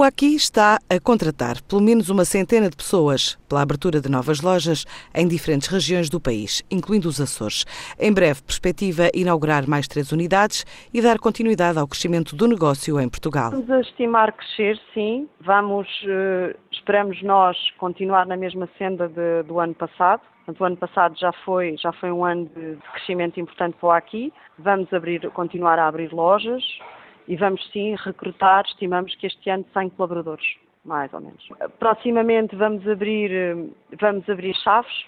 O Aqui está a contratar pelo menos uma centena de pessoas pela abertura de novas lojas em diferentes regiões do país, incluindo os Açores. Em breve, perspectiva inaugurar mais três unidades e dar continuidade ao crescimento do negócio em Portugal. Vamos a estimar crescer, sim. Vamos, uh, esperamos nós, continuar na mesma senda de, do ano passado. O ano passado já foi, já foi um ano de crescimento importante para o Aqui. Vamos abrir, continuar a abrir lojas e vamos sim recrutar, estimamos que este ano 100 colaboradores, mais ou menos. Proximamente vamos abrir, vamos abrir Chaves,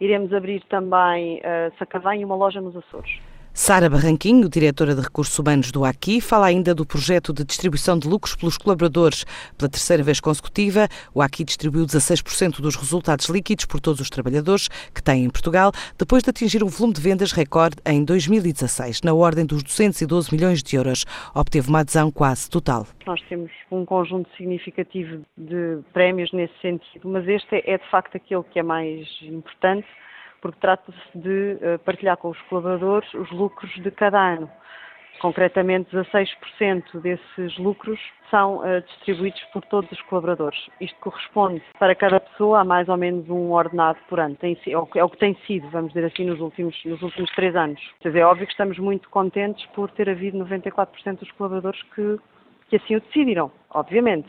iremos abrir também uh, Sacavém e uma loja nos Açores. Sara Barranquinho, diretora de Recursos Humanos do Aqui, fala ainda do projeto de distribuição de lucros pelos colaboradores. Pela terceira vez consecutiva, o Aqui distribuiu 16% dos resultados líquidos por todos os trabalhadores que tem em Portugal, depois de atingir um volume de vendas recorde em 2016, na ordem dos 212 milhões de euros. Obteve uma adesão quase total. Nós temos um conjunto significativo de prémios nesse sentido, mas este é de facto aquele que é mais importante porque trata-se de eh, partilhar com os colaboradores os lucros de cada ano. Concretamente, 16% desses lucros são uh, distribuídos por todos os colaboradores. Isto corresponde para cada pessoa a mais ou menos um ordenado por ano. Tem, é, o, é, o, que tem sido, vamos dizer assim, nos últimos, nos últimos três anos. Quer dizer, é óbvio que estamos muito contentes por ter havido 94% dos colaboradores que, que assim o decidiram, obviamente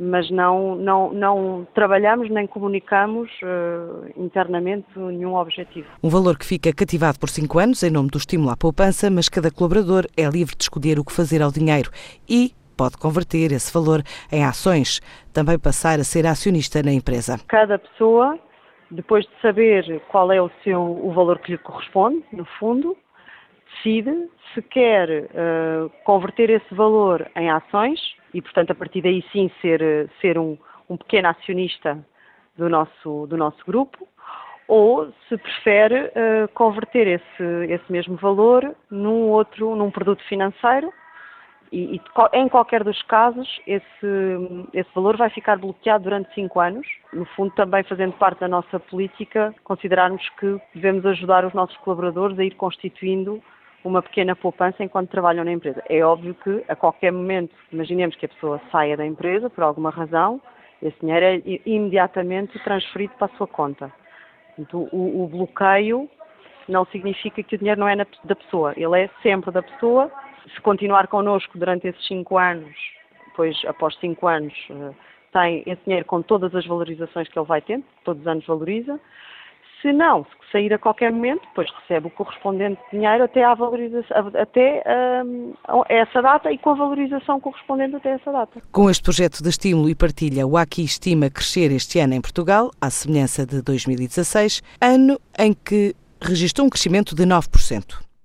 mas não, não, não trabalhamos nem comunicamos uh, internamente nenhum objetivo. Um valor que fica cativado por cinco anos em nome do estímulo à poupança, mas cada colaborador é livre de escolher o que fazer ao dinheiro e pode converter esse valor em ações, também passar a ser acionista na empresa. Cada pessoa, depois de saber qual é o seu o valor que lhe corresponde, no fundo, decide se quer uh, converter esse valor em ações e, portanto, a partir daí sim ser, ser um, um pequeno acionista do nosso, do nosso grupo, ou se prefere uh, converter esse, esse mesmo valor num outro, num produto financeiro e, e, em qualquer dos casos esse, esse valor vai ficar bloqueado durante cinco anos, no fundo também fazendo parte da nossa política, considerarmos que devemos ajudar os nossos colaboradores a ir constituindo uma pequena poupança enquanto trabalham na empresa. É óbvio que a qualquer momento, imaginemos que a pessoa saia da empresa por alguma razão, esse dinheiro é imediatamente transferido para a sua conta. O, o bloqueio não significa que o dinheiro não é da pessoa, ele é sempre da pessoa. Se continuar connosco durante esses cinco anos, depois, após cinco anos, eh, tem esse dinheiro com todas as valorizações que ele vai tendo, todos os anos valoriza. Se não, se sair a qualquer momento, depois recebe o correspondente dinheiro até, à valorização, até um, essa data e com a valorização correspondente até essa data. Com este projeto de estímulo e partilha, o AQUI estima crescer este ano em Portugal, à semelhança de 2016, ano em que registrou um crescimento de 9%.